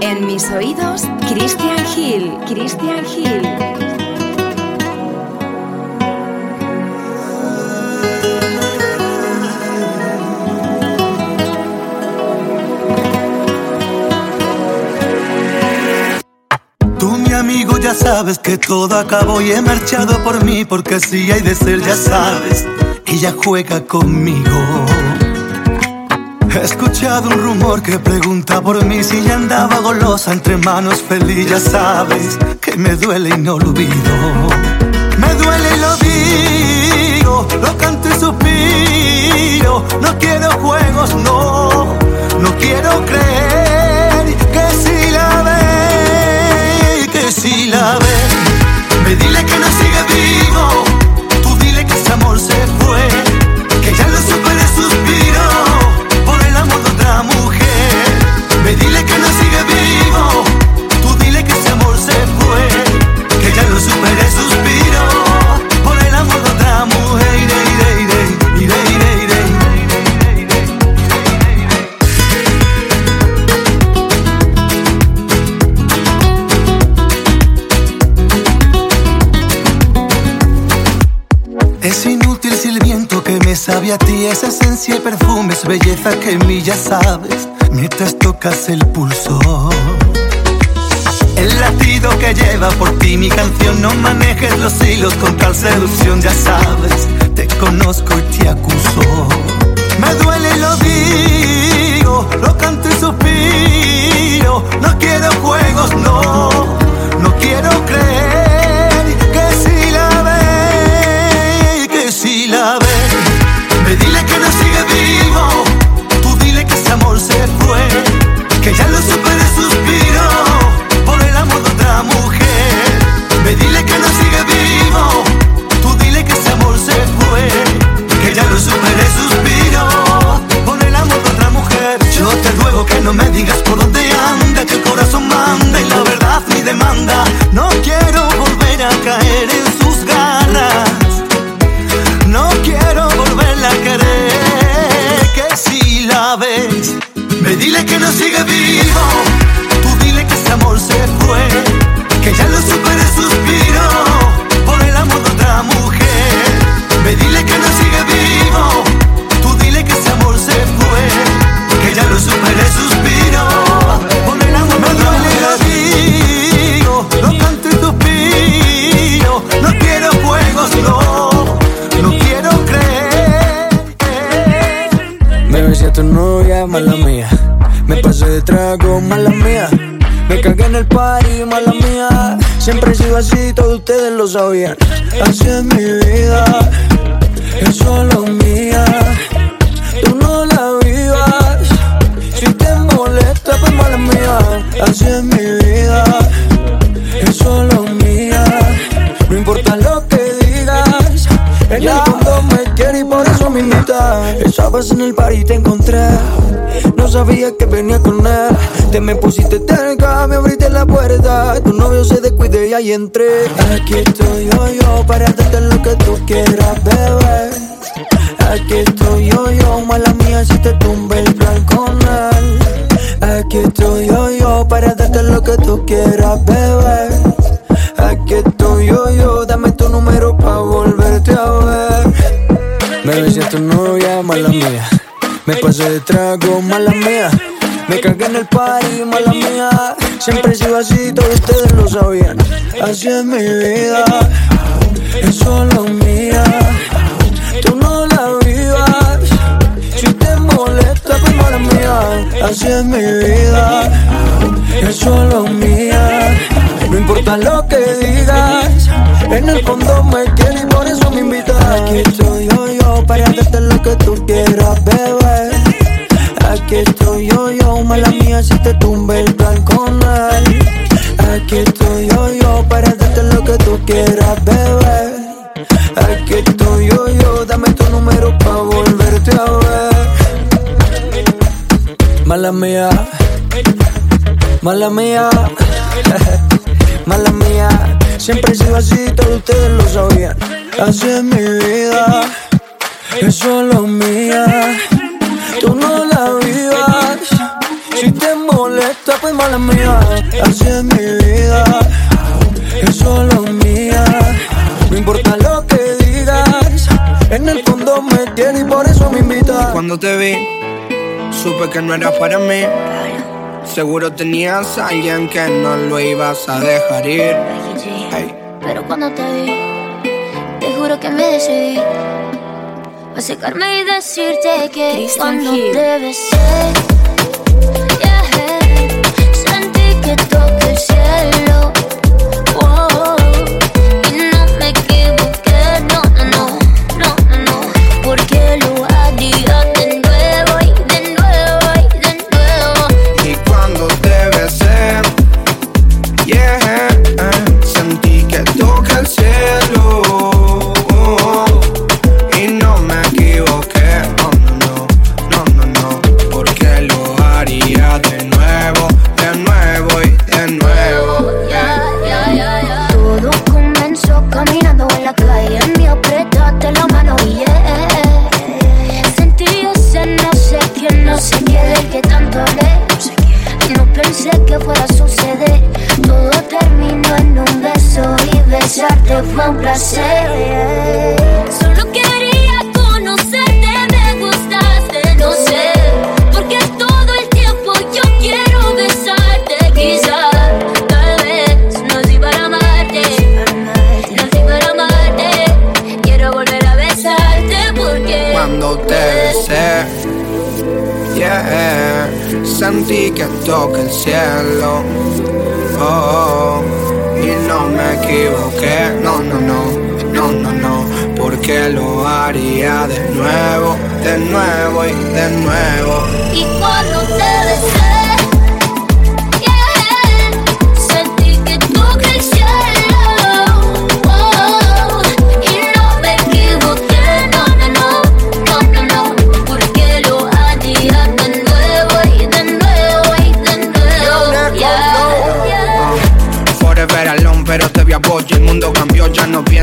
En mis oídos, Christian Hill, Christian Hill. Amigo, ya sabes que todo acabó y he marchado por mí porque si hay de ser, ya sabes, ella juega conmigo. He escuchado un rumor que pregunta por mí si ya andaba golosa entre manos feliz, ya sabes que me duele y no lo olvido. Me duele y lo digo, lo canto y suspiro, no quiero juegos, no, no quiero creer que si la ve, que si la ve, me dile que no sigue vivo, tú dile que ese amor se fue, que ya lo superé, suspiro. por el otra mujer. Me dile que no sigue vivo, tú dile que ese amor se fue, que ya lo superé, suspiro por el amor de otra mujer. Iré, iré, iré. Es inútil si el viento que me sabe a ti es esencia y perfume, belleza que en mí ya sabes, mientras tocas el pulso. El latido que lleva por ti mi canción, no manejes los hilos con tal seducción, ya sabes, te conozco y te acuso. Me duele lo digo, lo canto y suspiro, no quiero juegos, no, no quiero creer que si la ve, que si la ve, amor se fue, que ya lo superé, suspiro por el amor de otra mujer. Me dile que no sigue vivo, tú dile que ese amor se fue, que ya lo superé, suspiro por el amor de otra mujer. Yo te ruego que no me digas por dónde anda, que el corazón manda y la verdad mi demanda. No quiero volver a caer así, todos ustedes lo sabían. Así es mi vida, es solo mía. Tú no la vivas. Si te molesta, pues mala mía. Así es mi vida, es solo mía. No importa lo que digas. En el fondo me quiere y por eso me invita. Estabas en el bar y te encontré. No sabía que venía con él. Te me pusiste cerca, me abriste la puerta. Tu novio se descuide y ahí entré. Aquí estoy yo, yo, para darte lo que tú quieras, bebé. Aquí estoy yo, yo, mala mía, si te tumba el plan con él. Aquí estoy yo, yo, para darte lo que tú quieras, bebé. Aquí estoy yo, yo, dame tu número pa' volverte a ver. Me besé tu novia, mala mía. Me pasé de trago, mala mía. Me cagué en el party, mala mía. Siempre he sido así, todos ustedes lo sabían. Así es mi vida, es solo mía. Tú no la vivas. Si te molesta, pues mala mía. Así es mi vida, es solo mía. No importa lo que digas, en el fondo me quieres y por eso me invitas. Aquí estoy yo, yo, para darte lo que tú quieras, bebé. Aquí estoy yo, yo, mala mía, si te tumba el plan con. Aquí estoy yo, yo, para darte lo que tú quieras, bebé. Aquí estoy yo, yo, dame tu número pa' volverte a ver. Mala mía, mala mía, mala mía. Siempre he sido así, todos ustedes lo sabían. Así mi vida, es solo mía. Tú no la. Esto, pues mala mía. Así es mi vida, es solo mía. No importa lo que digas, en el fondo me tiene y por eso me invitas. Cuando te vi, supe que no era para mí. Seguro tenías a alguien que no lo ibas a dejar ir. Pero cuando te vi, te juro que me decidí acercarme y decirte que cuando te besé, sentí que toqué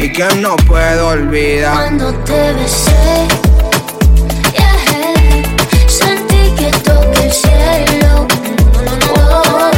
y que no puedo olvidar. Cuando te besé, yeah, sentí que toqué el cielo. Oh, y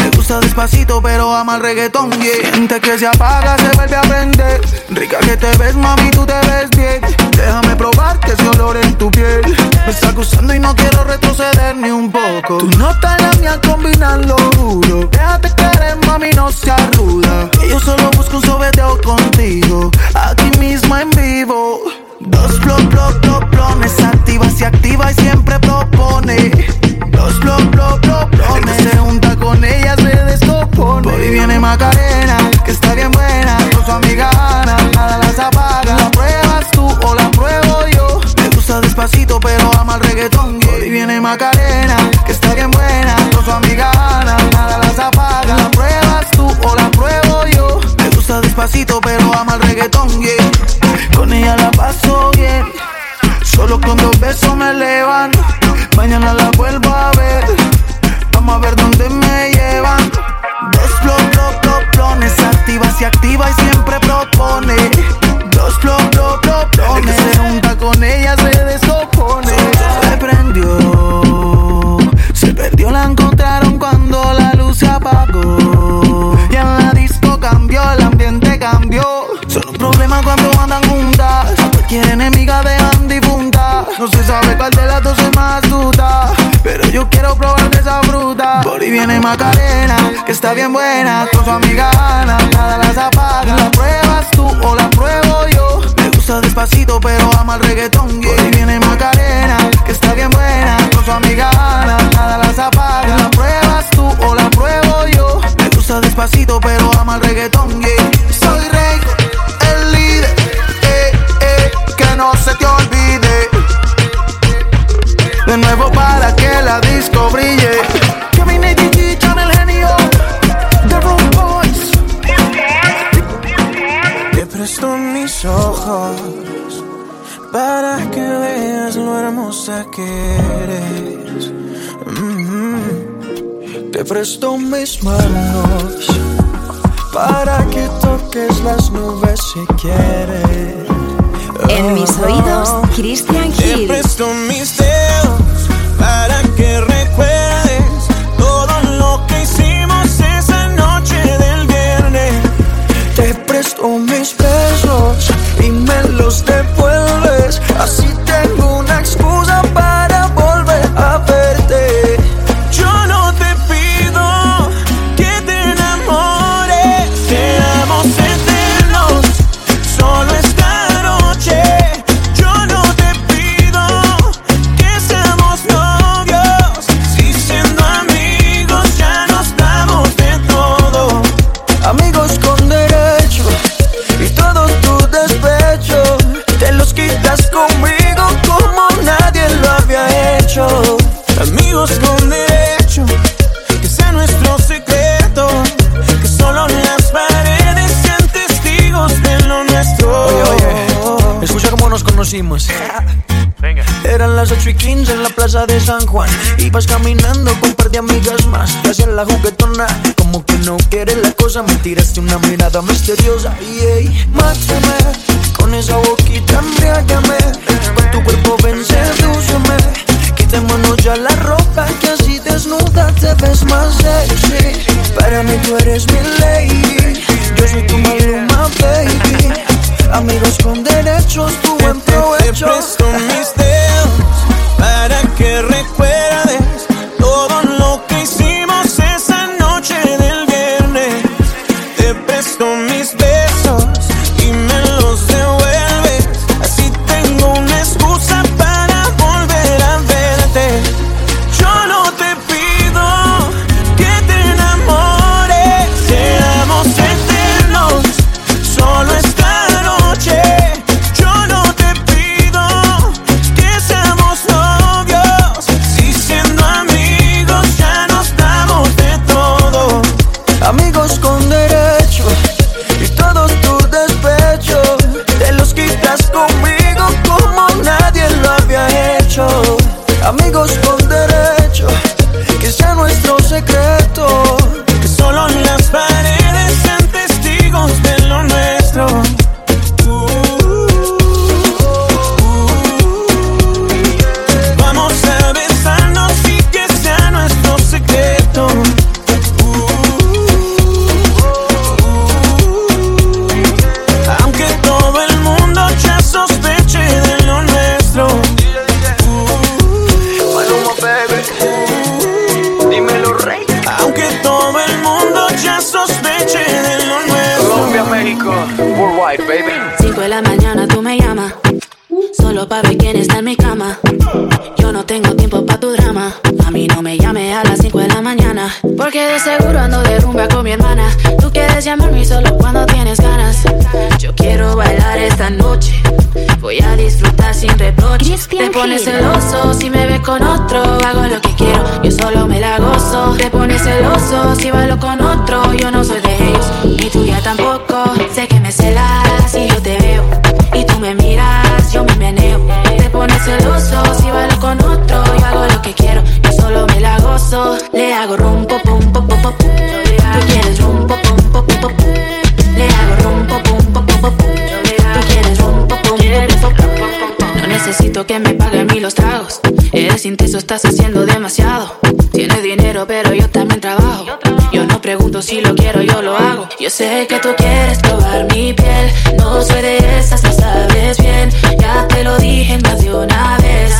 Despacito, pero ama el reggaetón, yeah. Siente que se apaga, se vuelve a prender. Rica que te ves, mami, tú te ves bien. Déjame probar que ese olor en tu piel. Me está gustando y no quiero retroceder ni un poco. Tú no estás la mía, combinan lo juro. Déjate querer, mami, no seas ruda. yo solo busco un sobeteo contigo, aquí mismo en vivo. Dos plom, plom, plom, plomes. Activa, se activa y siempre propone. Dos plom, plom, plom, plomes. se junta con ella, se descompone. Por viene Macarena, que está bien buena. Con su amiga Ana, nada las apaga. La pruebas tú o la pruebo yo. Me gusta despacito, pero ama el reggaetón. Por viene Macarena, que está bien buena. Con su amiga Ana, nada las apaga. La pruebas tú o la pruebo yo despacito, pero ama el reggaetón. Con ella la paso bien. Solo con dos besos me elevan. Mañana la vuelvo a ver. Vamos a ver dónde me llevan. Dos pro, proplones. Activa, se activa y siempre propone. Dos pro, proplones. El que se junta con ella se descompone. Se prendió. Se perdió, la encontraron cuando la luz se apagó. Y en la disco cambió la juntas. Cualquier enemiga dejan difunta. No se sabe cuál de las dos es más astuta. Pero yo quiero probar de esa fruta. Por ahí viene Macarena, que está bien buena. Con su amiga Ana, nada las apaga. ¿La pruebas tú o la pruebo yo? Me gusta despacito, pero ama el reggaetón. Por ahí viene Macarena, que está bien buena. Con su amiga Ana, nada las apaga. ¿La pruebas tú o la pruebo yo? Me gusta despacito, pero ama el reggaetón. Soy rey, no se te olvide. De nuevo para que la disco brille. Mi Nate John el genio. The Room Boys. Te presto mis ojos para que veas lo hermosa que eres. Mm-hmm. Te presto mis manos para que toques las nubes si quieres. En mis oídos, Christian Te Hill. presto mis dedos para que recuerdes todo lo que hicimos esa noche del viernes. Te presto mis besos y me los devuelves. Así tengo y 15 en la plaza de San Juan. Ibas caminando con un par de amigas más. Te hacían la juguetona. Como que no quieres la cosa. Me tiraste una mirada misteriosa. Y ey, mátame. Con esa boquita embriágame. Con tu cuerpo ven, sedúceme. Quitémonos ya la ropa. Que así desnuda te ves más sexy. Para mí tú eres mi lady. Yo soy tu maluma, baby. Amigos con derechos, tu buen provecho. Te presto para que recuerdes Hill. celoso si me ves con otro. sé que tú quieres probar mi piel. No soy de esas, lo sabes bien. Ya te lo dije más de una vez.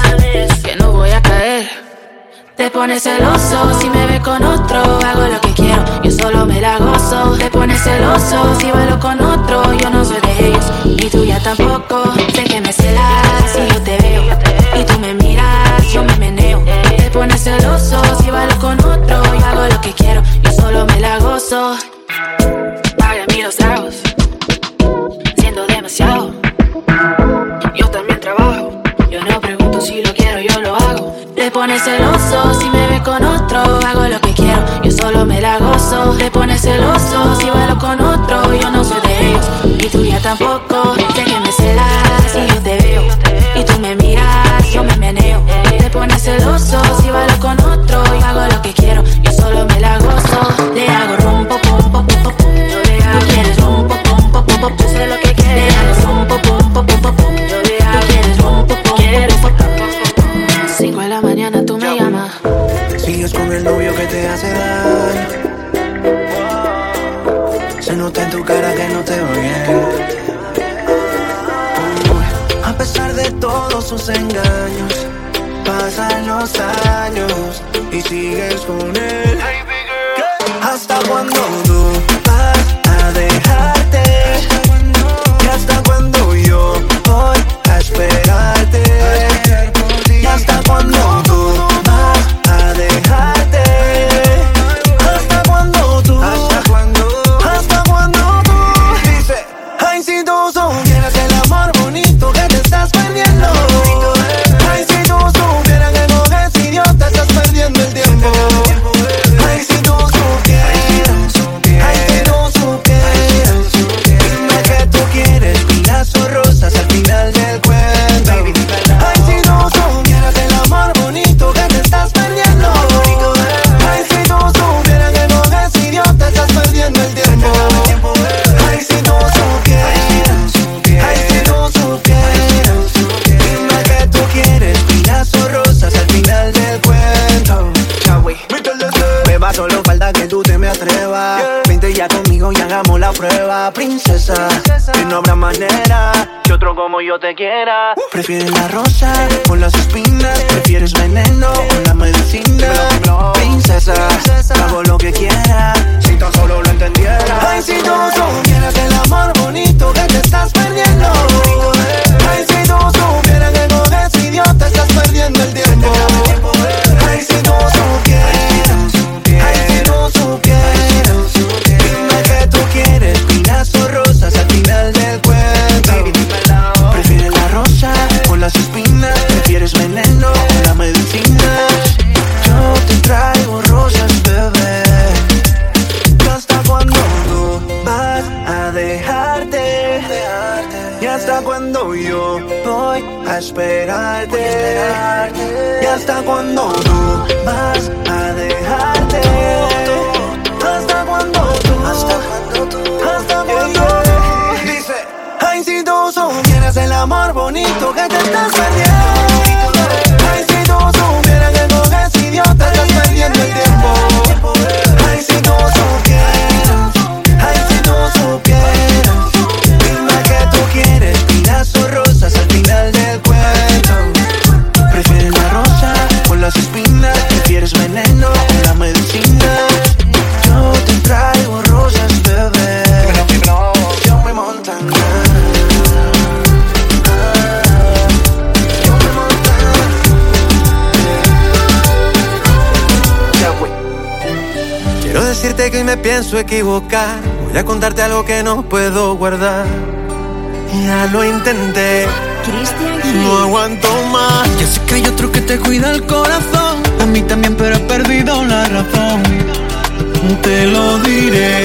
Que no voy a caer. Te pones celoso si me ve con otro prefieren esperarte, esperarte. Y hasta cuando tú vas a dejarte. Hasta cuando tú. Hasta cuando tú. Hasta cuando tú Dice, ay, si tú supieras el amor bonito que te estás perdiendo. pienso equivocar. Voy a contarte algo que no puedo guardar. Ya lo intenté. No aguanto más. Ya sé que hay otro que te cuida el corazón. A mí también, pero he perdido la razón. Te lo diré.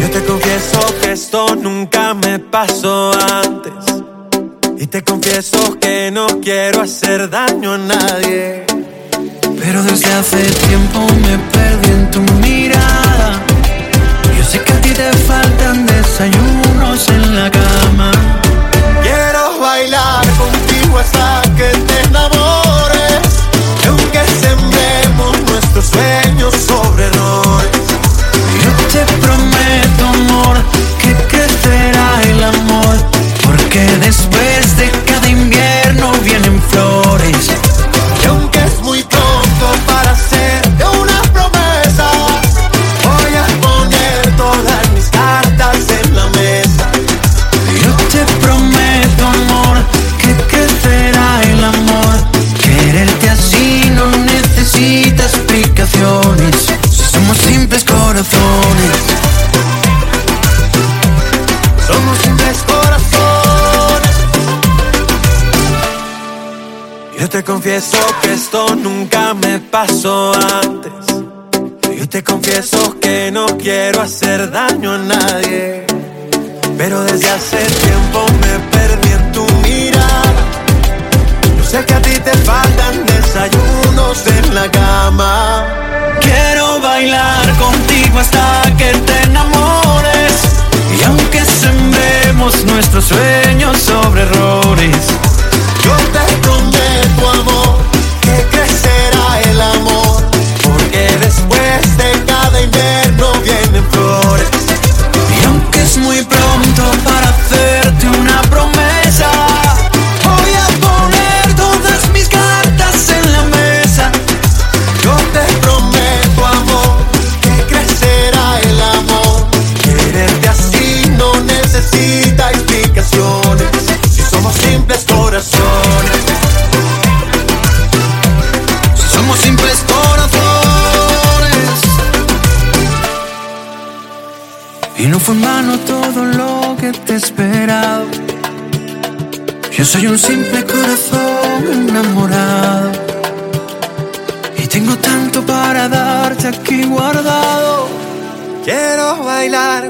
Yo te confieso que esto nunca me pasó antes. Y te confieso que no quiero hacer daño a nadie. Pero desde hace tiempo me perdí en tu mirada. Yo sé que a ti te faltan desayunos en la cama. Quiero bailar contigo hasta que te enamores. Confieso que esto nunca me pasó antes. Y te confieso que no quiero hacer daño a nadie. Pero desde hace tiempo me perdí en tu mirada. Yo sé que a ti te faltan desayunos en la cama. Quiero bailar contigo hasta que te enamores. Y aunque sembremos nuestros sueños sobre errores, después de cada invierno vienen flores. Soy un simple corazón enamorado. Y tengo tanto para darte aquí guardado. Quiero bailar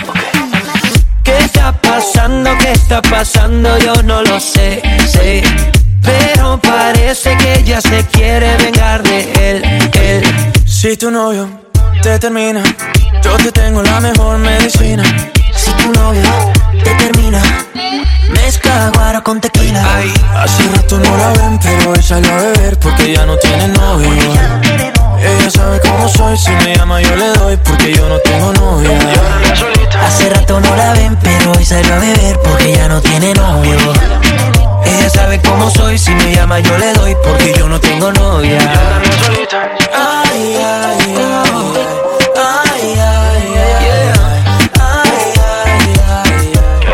¿Qué está pasando? ¿Qué está pasando? Yo no lo sé, sé. Pero parece que ella se quiere vengar de él, él. Si tu novio te termina, yo te tengo la mejor medicina. Si tu novio te termina, mezcla guaro con tequila. Hace rato no la ven, pero hoy salió a beber porque ya no tiene novio. Ella sabe cómo soy, si me llama yo le doy porque yo no tengo novia. Hace rato no la ven, pero hoy salió a beber porque ya no tiene novio. Ella sabe cómo soy, si me llama yo le doy porque yo no tengo novia. Ay, ay, ay, ay, ay, ay, ay, ay, Que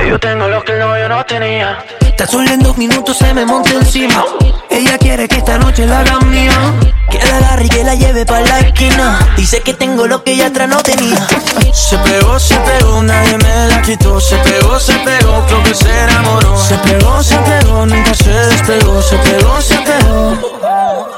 yo tengo lo que el novio no tenía. Tan solo en dos minutos se me monta encima. Ella quiere que esta noche la haga mía. Que la agarre y que la lleve pa' la esquina. Dice que tengo lo que ella atrás no tenía. Se pegó, se pegó, nadie me la quitó. Se pegó, se pegó, creo que se enamoró. Se pegó, se pegó, nunca se despegó. Se pegó, se pegó.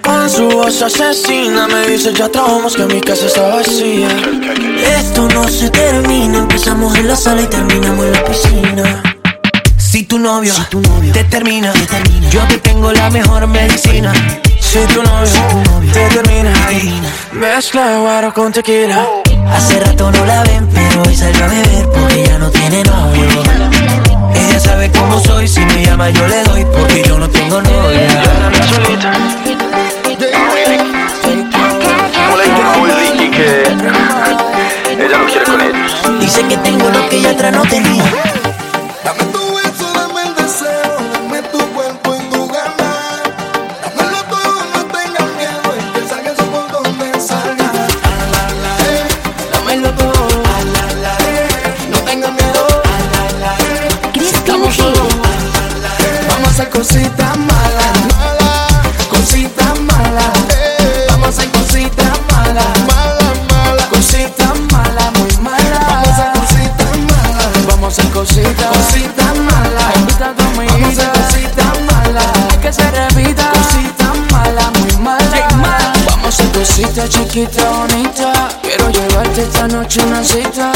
Con su voz asesina me dice ya trabajamos que mi casa está vacía. Esto no se termina, empezamos en la sala y terminamos en la piscina. Si tu novio, te, termina, yo te tengo la mejor medicina. Si tu novio, te termina, mezcla guaro con tequila. Hace rato no la ven, pero hoy salió a beber porque ya no tiene novio. Ella sabe cómo soy, si me llama yo le doy porque yo no tengo novia. Que tengo lo que ella atrás no tenía. muchachita bonita. Quiero llevarte esta noche una cita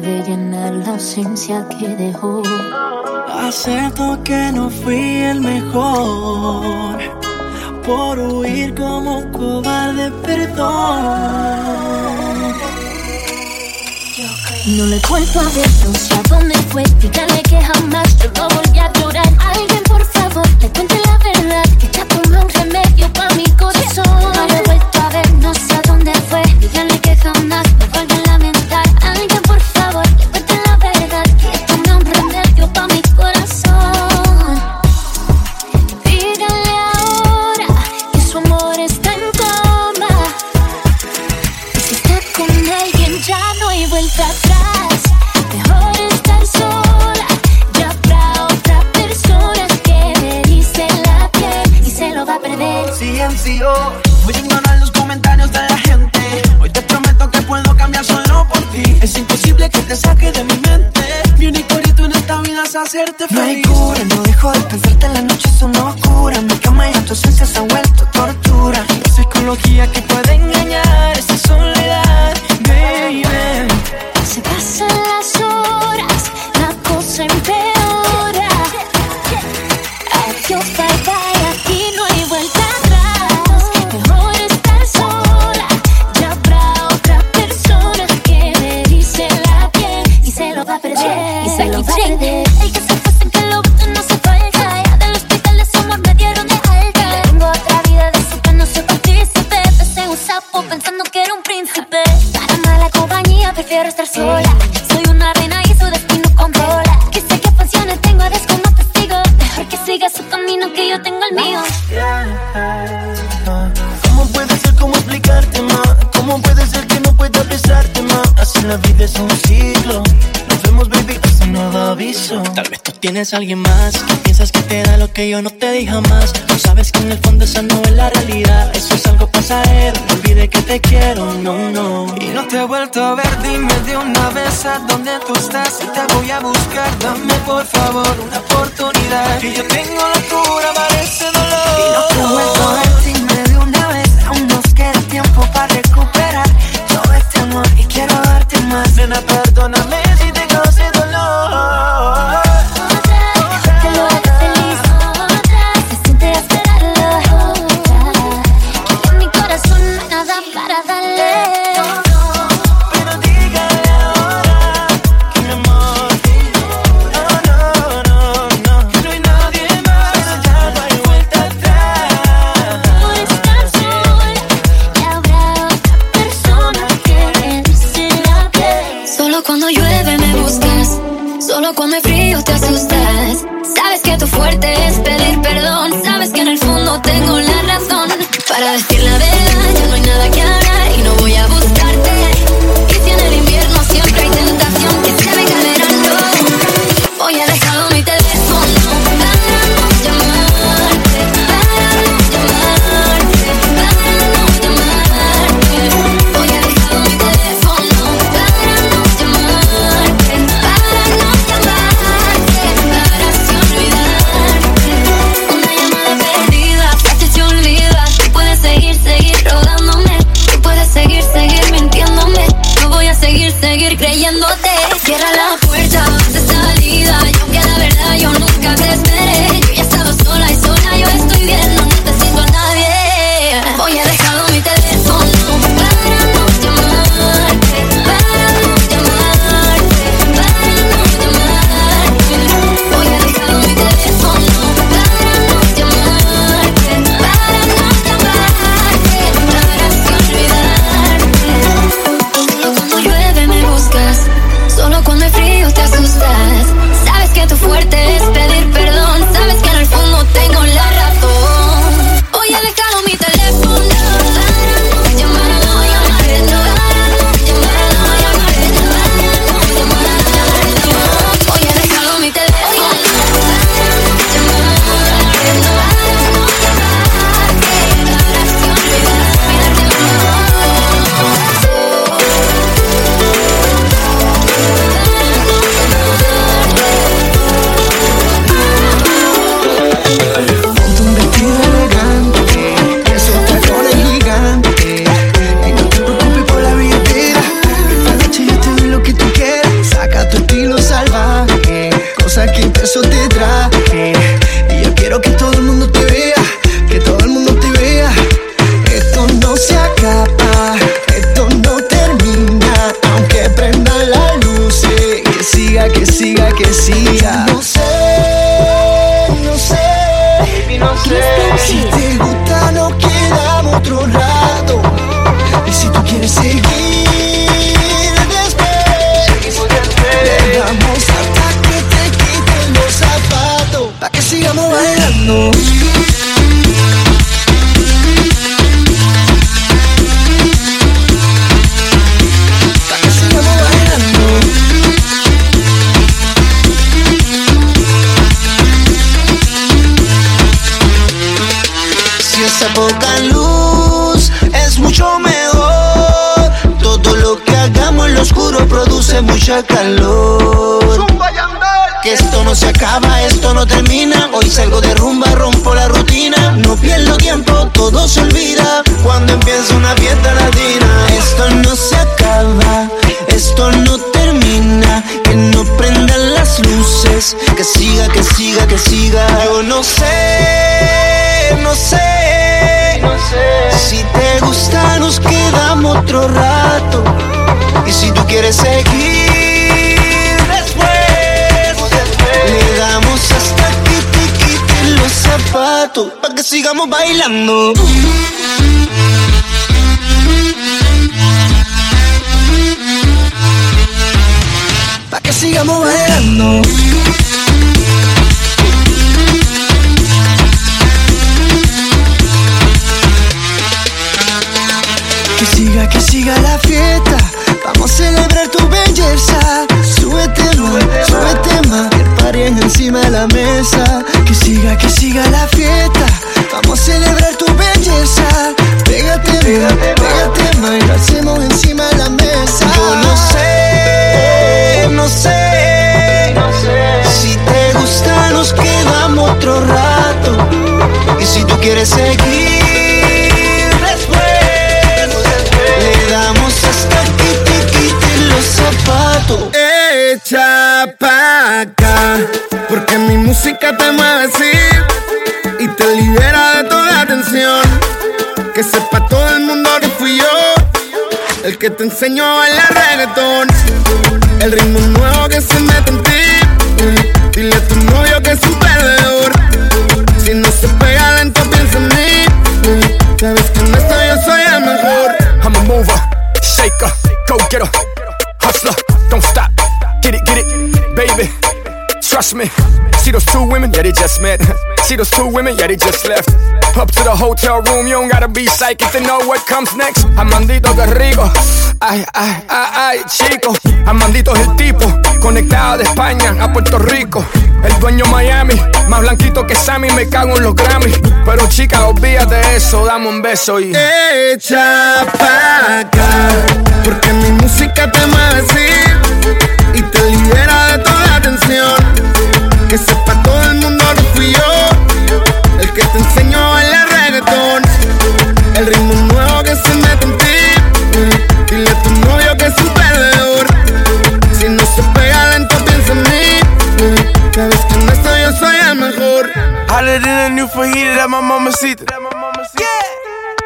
de llenar la ausencia que dejó. Acepto que no fui el mejor por huir como un cobarde, perdón. No le cuento a ver entonces a dónde fue, dígale que jamás yo no volví a llorar. Alguien, por favor, le camino que yo tengo el mío. ¿Cómo puede ser? ¿Cómo explicarte más? ¿Cómo puede ser que no pueda besarte más? Así la vida es un ciclo. Tal vez tú tienes a alguien más. Tú piensas que te da lo que yo no te di jamás. Tú sabes que en el fondo esa no es la realidad. Eso es algo pasajero. No olvide que te quiero, no, no. Y no te he vuelto a ver. Dime de una vez a dónde tú estás. Y te voy a buscar. Dame por favor una oportunidad. Que yo tengo la cura para ese dolor. Y no te he vuelto a ver. pa' que sigamos bailando. Pa' que sigamos bailando. Que siga, que siga la fiesta Vamos a celebrar tu belleza. Súbete más, súbete más. Que el encima de la mesa. Que siga, que siga la fiesta. Vamos a celebrar tu belleza. Pégate, pégate, pégate más. Y encima de la mesa. No sé, no sé. No sé. Si te gusta, nos quedamos otro rato. Y si tú quieres seguir. Echa pa' acá, porque mi música te mueve así y te libera de toda tensión. Que sepa todo el mundo que fui yo, el que te enseñó a bailar reggaetón. El ritmo nuevo que se mete en ti, dile a tu novio que es un perdedor. Si no se pega lento, piensa en mí. Sabes que no estoy, yo soy el mejor. I'm a mover, shaker, go getter. Trust me. See those two women? Yeah, they just met. See those two women? Yeah, they just left. Up to the hotel room, you don't gotta be psychic to know what comes next. Amandito rico. Ay, ay, ay, ay, chico. Amandito es el tipo, conectado de España a Puerto Rico. El dueño Miami, más blanquito que Sammy, me cago en los Grammys. Pero chica, olvídate eso, dame un beso y. Echa pa' acá, porque mi música te mueve así y te libera de toda tensión. Que sepa todo el mundo que fui yo, el que te enseñó bailar reggaetón. El ritmo nuevo que se mete en ti, dile a tu novio que es un perdedor. Si no se pega lento, piensa en mí. Sabes que en esto yo soy el mejor. Hotter than a new fajita that my mama see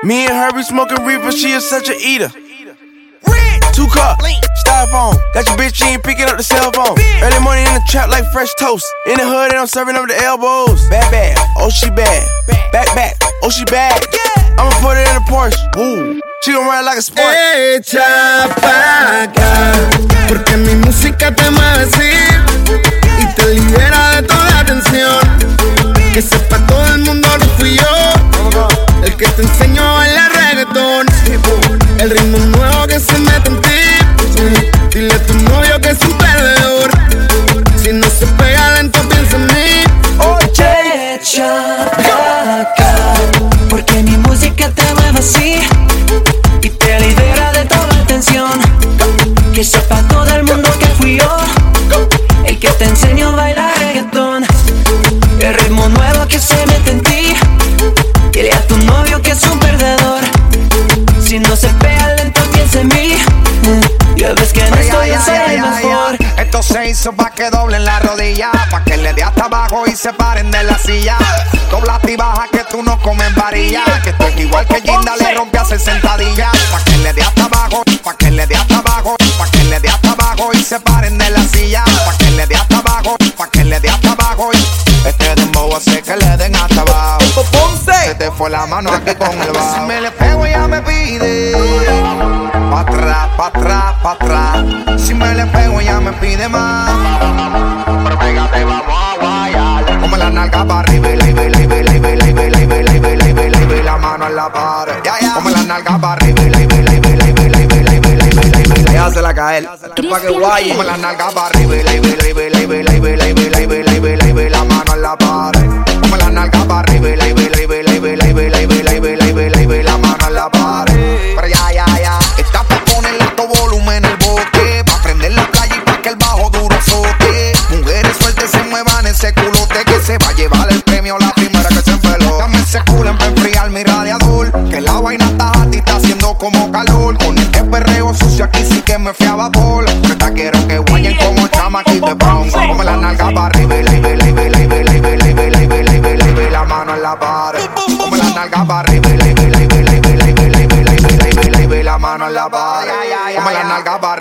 Me and her be smoking reefer, she is such a eater. Two cup, styrofoam. Got your bitch, she ain't picking up the cell phone. Early morning in the trap like fresh toast. In the hood, and I'm serving up the elbows. Bad, bad, oh she bad. Back, back, oh she bad. I'ma put it in a Porsche. Woo. She gon' ride like a sport. Echa pa' acá, porque mi música te mueve así y te libera de toda tensión. Que sepa todo el mundo que fui yo, el que te enseñó a bailar reggaetón. El ritmo nuevo que se mete en Sepa todo el mundo se hizo pa' que doblen la rodilla, pa' que le dé hasta abajo y se paren de la silla. Dobla y baja que tú no comes varilla, que esto es igual que Ginda le rompe a hacer sentadillas. Pa' que le dé hasta abajo, pa' que le dé hasta abajo, pa' que le dé hasta abajo y se paren de la silla. Pa' que le dé hasta abajo, pa' que le dé hasta abajo y este dembow hace que le den hasta abajo. Se te fue la mano aquí con el bajo. Si me le pego ya me pide. Pa' atrás, pa' atrás, pa' atrás. Si me le pego ya me pide más. Pero pégate, vamos a guayar. Como la nalga para arriba, y la, y la, y la, y la, y la, y la, y la, y la, y la, y la, y la, y la mano en la pared. Como la nalga para arriba, y la, y la, y la, y la, y la, y la, y la, y la, y la, y la, y la, la y la, y la, y la, y la, y la, como calor. Con este perreo sucio aquí sí que me fiaba por. Yo te quiero que guayen como chama aquí de Bronx. Como la nalga para arriba y la y la y la y la y la y la y la mano en la pared. Como la nalga para arriba y la y la y y y y y la mano en la pared. Como la nalga para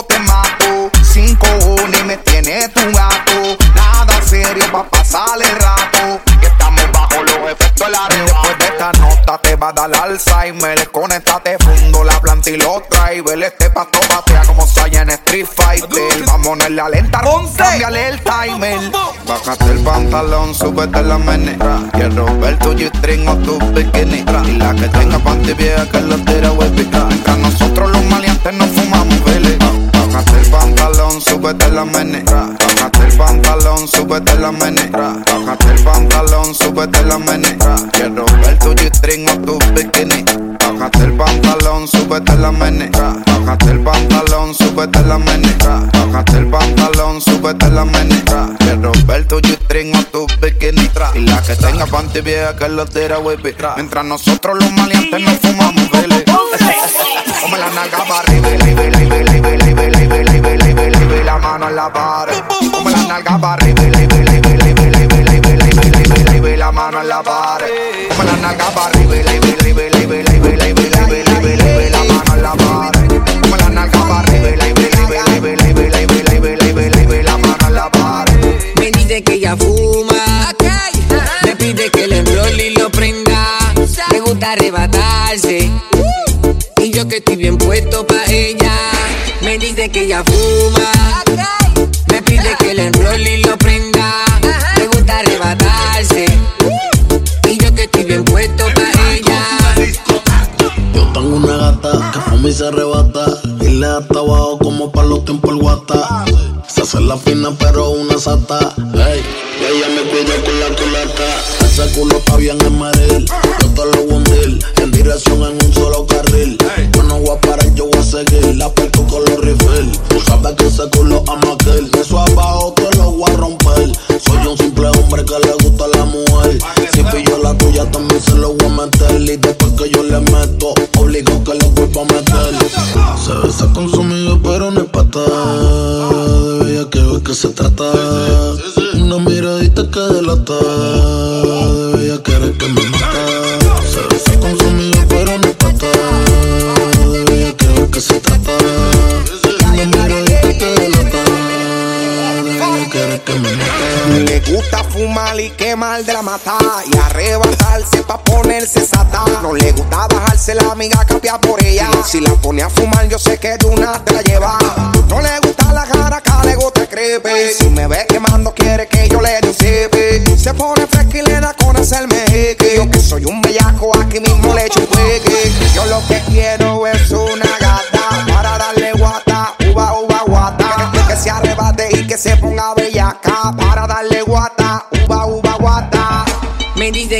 yo te mato. Cinco cojones me tiene tu gato. Nada serio pa' pasar el rato. Que estamos bajo los efectos del arrebato. Después de esta nota te va a dar Alzheimer. Conéctate, fundo la planta y los driver. Este pasto patea como Saya en Street Fighter. Vamos a ponerle lenta, cámbiale el timer. Bájate el pantalón, súbete la menera. Quiero ver tu G-string o tu bikini. Y la que tenga panty vieja que lo tira webby. Mientras nosotros los maleantes no fumamos súbete la menera. Bájate el pantalón, súbete la menera. Bájate el pantalón, súbete la menera. Quiero ver tu G-string o tu bikini. Bájate el pantalón, súbete la menera. Bájate el pantalón, súbete la menera. Bájate el pantalón, súbete la menera. Quiero ver tu G-string o tu bikini. Y la que tenga panty vieja que lo tira wavy. Mientras nosotros los maleantes no fumamos vele. Como la nalga para arriba, la, mano en la pared. Como la nalga para arriba, y la, y y y y y y y y mano en la pared. Como la nalga para arriba, y la, y y y y y y y y mano en la. Como la nalga para arriba, y la, y y y y y y y y mano en la pared. Me dice que ella fuma, me pide que le gusta arrebatarse. Y yo que estoy bien puesto pa' ella. Me dice que ella fuma. Me pide que le enrolle y lo prenda. Me gusta arrebatarse. Y yo que estoy bien puesto pa' ella. Yo tengo una gata que fuma y se arrebata. Y le hasta abajo como para los tiempos el guata. Se hace la fina, pero una sata. Hey, y ella me cuida con la culata. Ese culo está bien en Madrid. Yo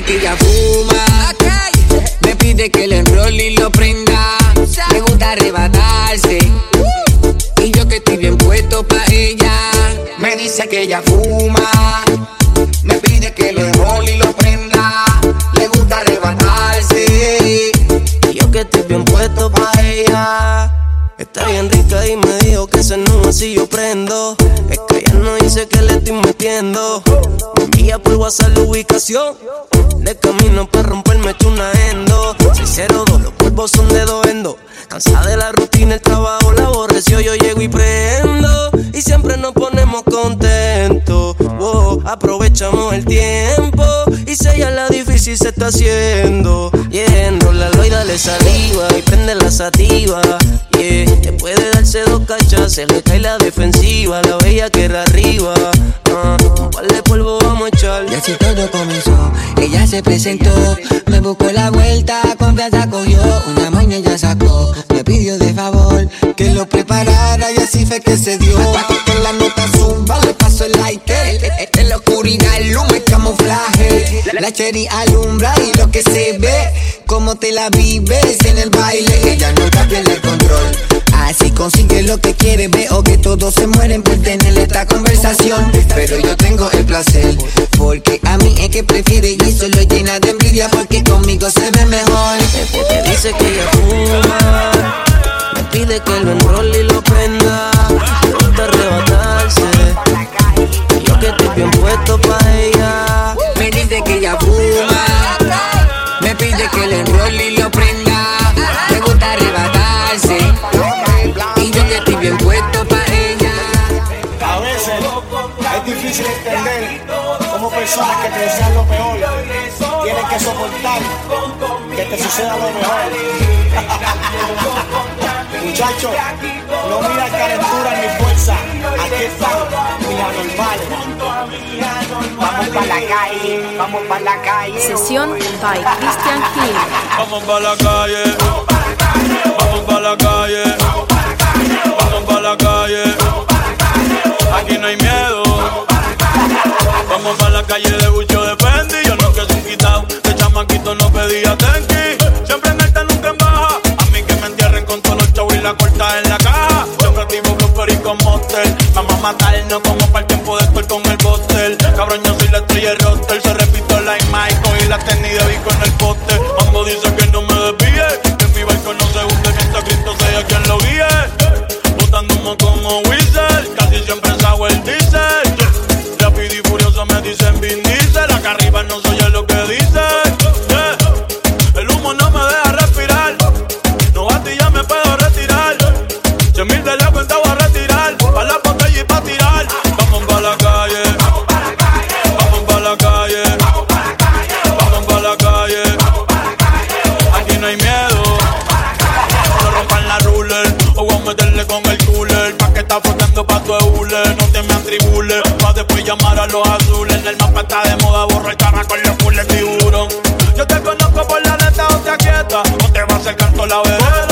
dice que ella fuma. Me pide que le enrolle y lo prenda. Me gusta arrebatarse. Y yo que estoy bien puesto pa' ella. Me dice que ella fuma Me pide que le enrolle y lo prenda Le gusta arrebatarse Y yo que estoy bien puesto pa' ella. Está bien rica y me dijo que se no así yo prendo. Es que ella no dice que le estoy metiendo. Me envía por WhatsApp la ubicación. Aprovechamos el tiempo. Y si ella la difícil se está haciendo. Yeah, enrólalo y dale saliva. Y prende la sativa. Yeah, después de darse dos cachas, se le cae la defensiva. La bella que era arriba. Ah, un par de polvo vamos a echar. Y así todo comenzó, ella se presentó, me buscó la vuelta, confianza cogió, una maña ella sacó, me pidió de favor que lo preparara y así fue que se dio. Pa' que la nota suba, le paso el lighter, la cherry alumbra y lo que se ve, como te la vives en el baile, ella nunca pierde el control. Así consigue lo que quiere, veo que todos se mueren por tener esta conversación. Pero yo tengo el placer, porque a mí es que prefiere y eso lo llena de envidia, porque conmigo se ve mejor. Te dice que ella fuma. Me pide que lo enrolle y lo prenda. Le gusta arrebatarse. Yo que estoy bien puesto pa' ella. Me dice que ella fuma, me pide que le enrolle y lo prenda. Me gusta arrebatarse, y yo que estoy bien puesto pa' ella. A veces es difícil entender cómo personas que desean lo peor tienen que soportar que te suceda lo mejor. Muchachos, no mira calentura ni fuerza. Aquí están mis anormales. Vamos pa' la calle, vamos pa' la calle. Sesión by Christian Hill. Vamos pa' la calle. Vamos pa' la calle. Vamos pa' la calle. Aquí no hay miedo. Vamos pa' la calle de Bucho de. Yo no que soy un quitado. De chamaquito no pedía tenki. Siempre en alta, nunca en baja. A mí que me entierren con todos los chavos y la corta en la caja. Siempre activo con y con monster. Vamos a matarnos como para el tiempo de estar con el bóster. Cabrón, yo la estrella roster. Se repito la Michael y la tenis de Vico en el poste. Mambo dice que no me los azules. En el mapa está de moda, borra el cara con los pules tiburón. Yo te conozco por la neta, o te aquietas, o te va a acercar con la bebé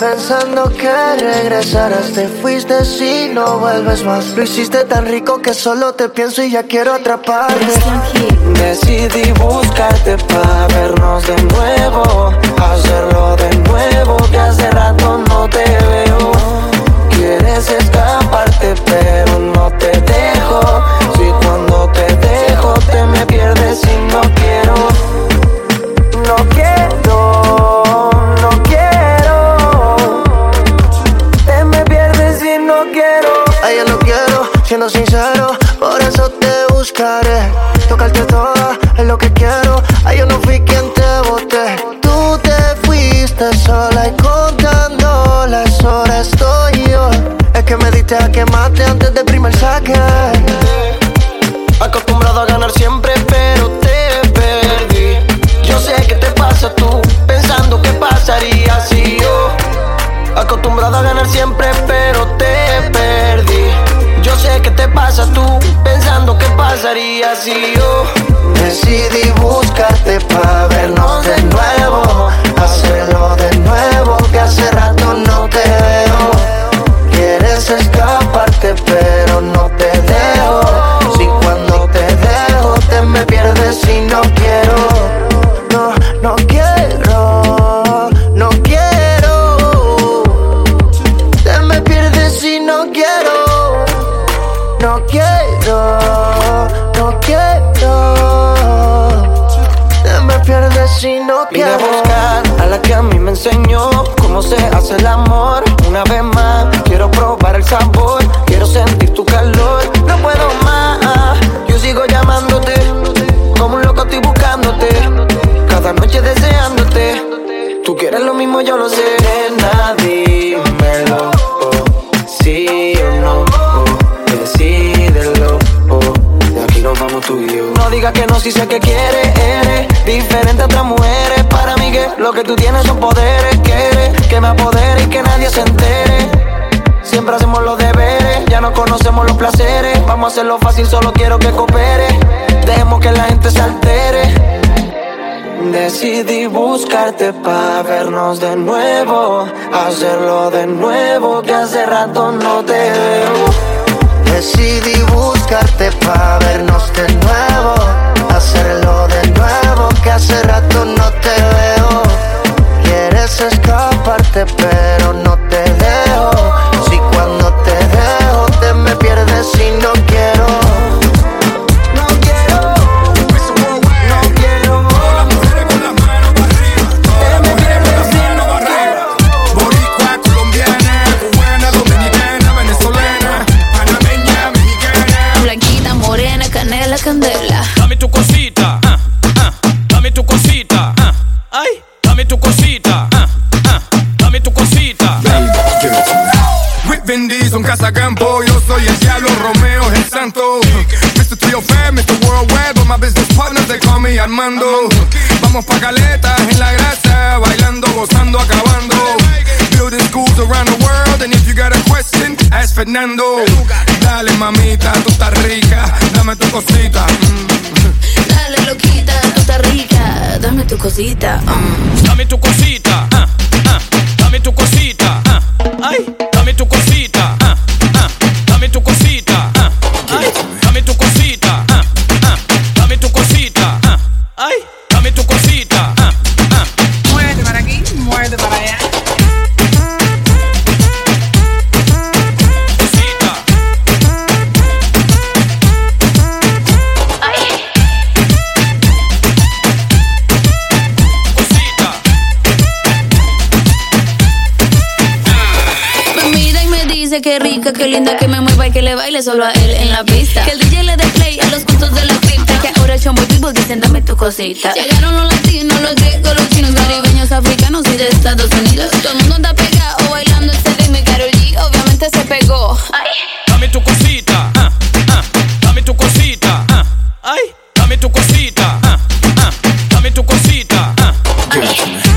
Pensando que regresarás, te fuiste si no vuelves más. Lo hiciste tan rico que solo te pienso y ya quiero atraparte. Decidí buscarte para vernos de nuevo, hacerlo de nuevo, que hace rato no te veo. Quieres escaparte, pero no Quieres lo mismo, yo lo sé. Nena, dímelo, oh, sí o no, oh, decídelo, oh, de aquí nos vamos tú y yo. No digas que no, si sé que quieres, eres diferente a otras mujeres. Para mí que lo que tú tienes son poderes, quieres que me apodere y que nadie se entere. Siempre hacemos los deberes, ya no conocemos los placeres. Vamos a hacerlo fácil, solo quiero que coopere. Dejemos que la gente se altere Decidí buscarte para vernos de nuevo, hacerlo de nuevo que hace rato no te veo. Decidí buscarte para vernos de nuevo, hacerlo de nuevo que hace rato no te veo. Quieres escaparte pero no te dejo. Si cuando te dejo te me pierdes y no quiero. Me Armando. Vamos pa' caletas en la grasa, bailando, gozando, acabando. Building schools around the world, and if you got a question, ask Fernando. Dale mamita, tú estás rica, dame tu cosita. mm. Dale, loquita, tú estás rica. Dame tu cosita. mm. Dame tu cosita, ah, ah, dame tu cosita, ah, ay, dame tu cosita, dice que rica, que linda, que me mueva y que le baile solo a él en la pista. Que el DJ le dé play a los gustos de la cripta. Que ahora el chombo y people dicen dame tu cosita. Llegaron los latinos, los griegos, los chinos, caribeños, africanos y de Estados Unidos. Todo el mundo anda pegado bailando este ritmo y Karol G obviamente se pegó. Ay. Dame tu cosita, ah, ah, dame tu cosita, ah, ay, dame tu cosita, ah, ah, dame tu cosita, ah.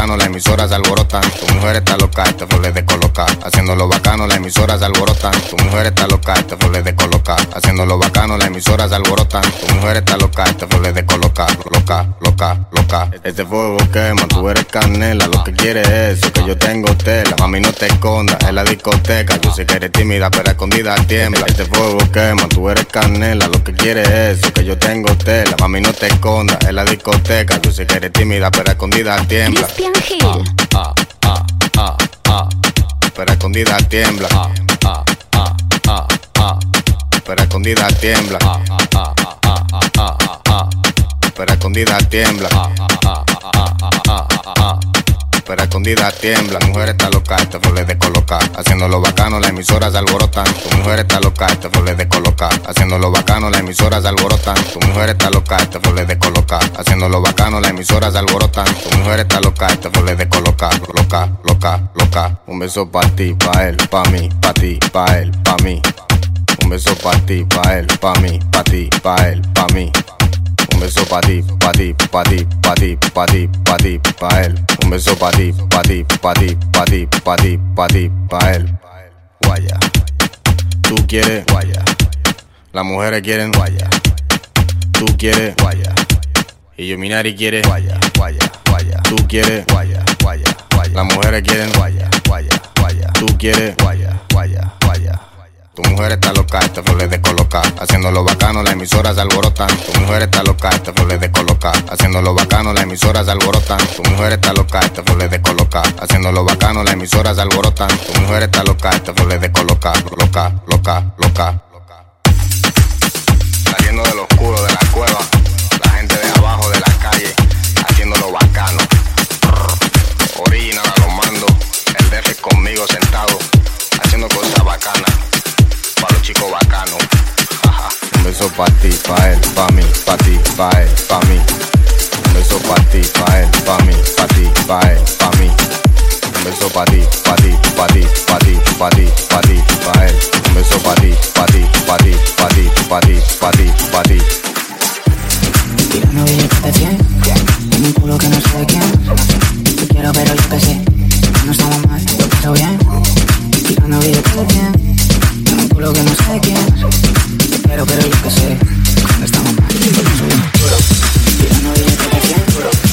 Bacano, la emisora se alborotan. Tu mujer está loca, te fue de colocar. Haciendo lo bacano, la emisora se alborotan. Tu mujer está loca, te fue de colocar. Haciendo lo bacano, la emisora se alborotan. Tu mujer está loca, te fue de colocar. Loca, loca, loca. Este fuego quema, tú eres canela. Lo que quieres es que yo tengo tela. Mami, no te escondas, en la discoteca. Yo sé que eres tímida, pero escondida tiembla. Este fuego quema, tú eres canela. Lo que quieres es que yo tengo tela. Mami, no te escondas, en la discoteca. Yo sé que eres tímida, pero escondida tiembla. Hill. Ah, ah, ah, ah. Pero escondida tiembla. Ah, ah, ah, ah, ah. Pero escondida tiembla. Ah, ah, ah, ah, ah, ah, ah. Pero escondida tiembla. Ah, ah, ah, ah, ah, ah, ah. Pero escondida tiembla. Mujer está loca, te fue de colocar. Haciendo lo bacano, la emisora se alborotan. Tu mujer está loca, te fue de colocar. Haciendo lo bacano, la emisora se alborotan. Tu mujer está loca, te fue de colocar. Haciendo lo bacano, la emisora se alborotan. Tu mujer está loca, te fue de colocar. Loca, loca, loca. Un beso pa' ti, pa' él, pa' mí, pa' ti, pa' él, pa' mí. Un beso pa' ti, pa' él, pa' mí, pa' ti, pa' él, pa' mí. Un beso pa' ti, pa' ti, pa' ti, pa' ti, pa' ti, pa' ti, él. Un beso pa' ti, ti, ti, ti. Guaya. Tú quieres guaya. Las mujeres quieren guaya. Tú quieres guaya. Minari quiere guaya, guaya, guaya. Tú quieres guaya, guaya, guaya. Las mujeres quieren guaya, guaya, guaya. Tú quieres guaya, guaya, guaya. Tu mujer está loca, este flow le descoloca. Haciéndolo bacano, las emisoras se alborotan. Tu mujer está loca, este flow le descoloca. Haciéndolo bacano, las emisoras se alborotan. Tu mujer está loca, este flow le descoloca. Haciéndolo bacano, las emisoras se alborotan. Tu mujer está loca, este flow le descoloca. Loca, loca, loca. Saliendo del oscuro de la cueva. La gente de abajo de la calle. Haciéndolo bacano. Original a los mandos. El DF conmigo sentado. Haciendo cosas bacanas. Bacanos. Jaja. Un beso pa' ti, pa' él, pa' mí, pa' ti, pa' él, pa' mí. Un beso pa' ti, pa' él, pa' mí, pa' ti, pa' él, pa' mí. Un beso pa' ti, pa' ti, pa' ti, pa' ti, pa' ti, pa' ti, pa' él. Un beso pa' ti, pa' ti, pa' ti, pa' ti, pa' ti, pa' ti, pa' ti. Tirando billetes de 100 En un culo que no sé de quién Te quiero pero yo que sé No estamos mal, lo paso bien Tirando billetes de 100 Culo que no sé quién Te quiero pero yo que sé No estamos mal, paso bien Tirando billetes de 100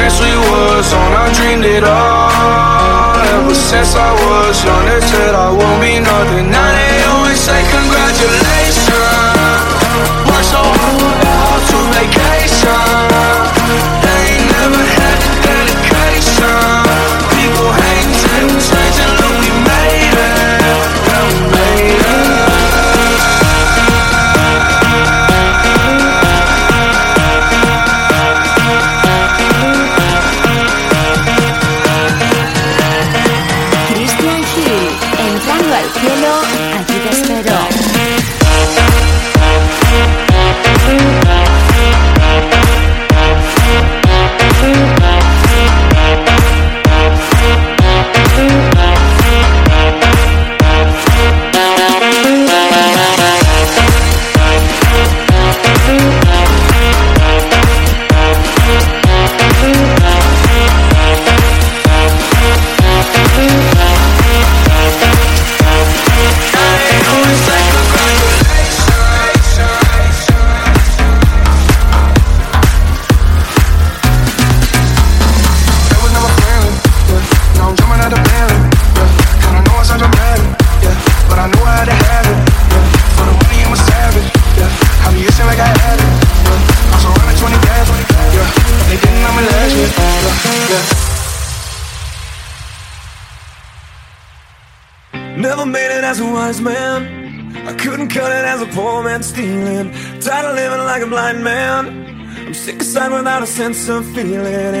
since we was on, I dreamed it all. Ever since I was young, they said I won't be nothing. Now they always say congratulations. Work so hard, out to vacation. sense of feeling